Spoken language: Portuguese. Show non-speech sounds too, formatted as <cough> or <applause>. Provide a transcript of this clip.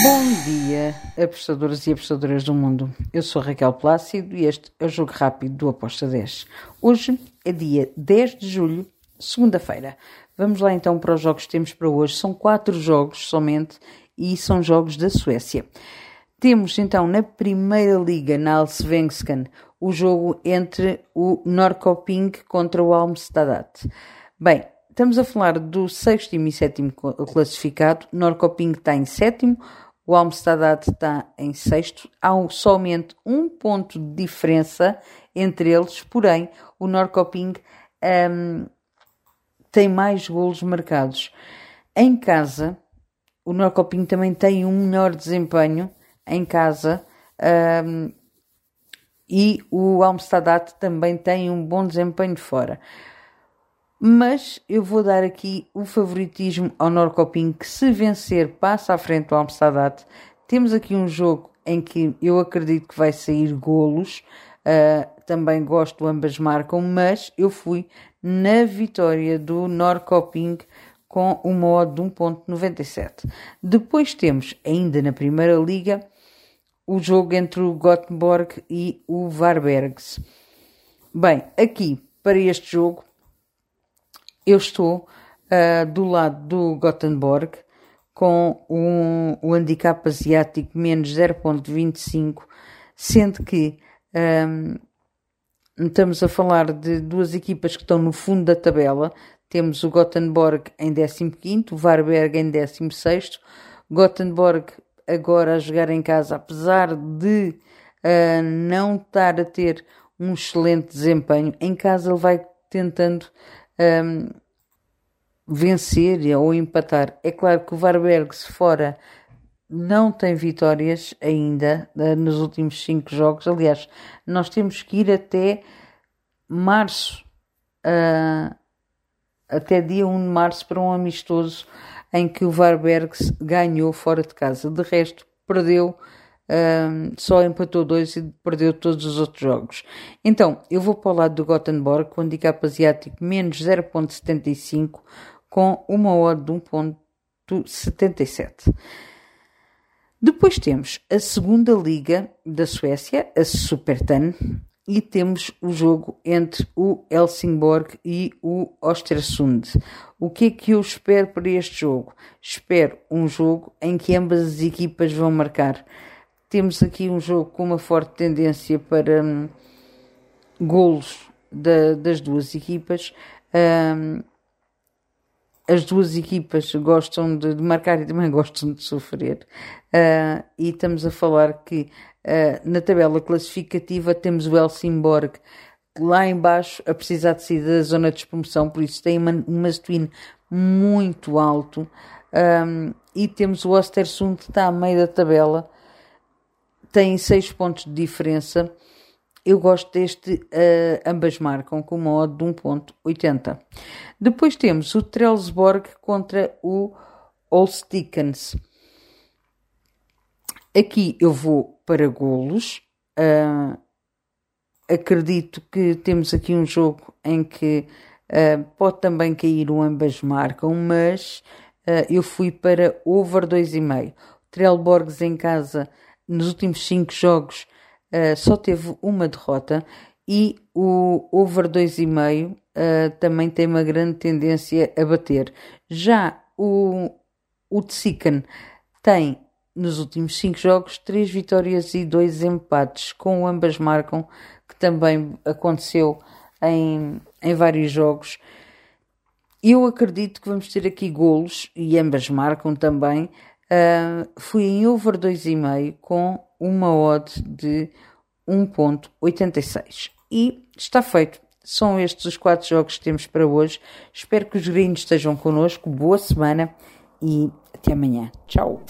Bom dia, apostadores e apostadoras do mundo. Eu sou Raquel Plácido e este é o Jogo Rápido do Aposta 10. Hoje é dia 10 de julho, segunda-feira. Vamos lá então para os jogos que temos para hoje. São quatro jogos somente e são jogos da Suécia. Temos então na primeira liga, na Allsvenskan, o jogo entre o Norrköping contra o Almstadt. Bem, estamos a falar do sexto e sétimo classificado. Norrköping está em sétimo, o Almstadt está em sexto. Há somente um ponto de diferença entre eles, porém, o Norrköping um, tem mais golos marcados. Em casa, o Norrköping também tem um melhor desempenho em casa um, e o Almstadt também tem um bom desempenho fora. Mas eu vou dar aqui o favoritismo ao Norcoping, que se vencer passa à frente do Amsterdam. Temos aqui um jogo em que eu acredito que vai sair golos. Uh, também gosto, ambas marcam, mas eu fui na vitória do Norcoping com uma odd de 1.97. Depois temos, ainda na Primeira Liga, o jogo entre o Gothenburg e o Varbergs. Bem, aqui, para este jogo, eu estou uh, do lado do Gothenburg com um, um handicap asiático menos 0.25, sendo que um, estamos a falar de duas equipas que estão no fundo da tabela. Temos o Gothenburg em 15º, o Varberg em 16º. Gothenburg agora a jogar em casa, apesar de uh, não estar a ter um excelente desempenho, em casa ele vai tentando um, vencer ou empatar. É claro que o Varberg, se fora, não tem vitórias ainda uh, nos últimos cinco jogos. Aliás, nós temos que ir até março, uh, até dia 1 de março, para um amistoso em que o Varberg ganhou fora de casa. De resto, perdeu, um, só empatou dois e perdeu todos os outros jogos. Então, eu vou para o lado do Gothenburg, com handicap asiático menos 0.75, com uma odd de 1.77. Depois temos a segunda liga da Suécia, a Supertan, e temos o jogo entre o Helsingborg e o Ostersund. O que é que eu espero para este jogo? Espero um jogo em que ambas as equipas vão marcar. Temos aqui um jogo com uma forte tendência para hum, golos da, das duas equipas. Hum, as duas equipas gostam de, de, marcar e também <laughs> gostam de sofrer. Uh, e estamos a falar que uh, na tabela classificativa temos o Helsingborg lá embaixo a precisar de sair da zona de promoção, por isso tem uma twin muito alto. Um, e temos o Ostersund que está a meio da tabela, tem 6 pontos de diferença. Eu gosto deste, uh, ambas marcam com uma odd de 1.80. Depois temos o Trellsborg contra o Olstikens. Aqui eu vou para golos. Uh, acredito que temos aqui um jogo em que uh, pode também cair o ambas marcam, mas eu fui para over 2,5. Trellborgs em casa nos últimos 5 jogos só teve uma derrota e o over 2,5 também tem uma grande tendência a bater. Já o, o Tsikan tem nos últimos cinco jogos, três vitórias e dois empates, com ambas marcam, que também aconteceu em, em vários jogos. Eu acredito que vamos ter aqui golos, e ambas marcam também. Uh, fui em over 2,5 com uma odd de 1.86. E está feito. São estes os quatro jogos que temos para hoje. Espero que os gringos estejam connosco. Boa semana e até amanhã. Tchau.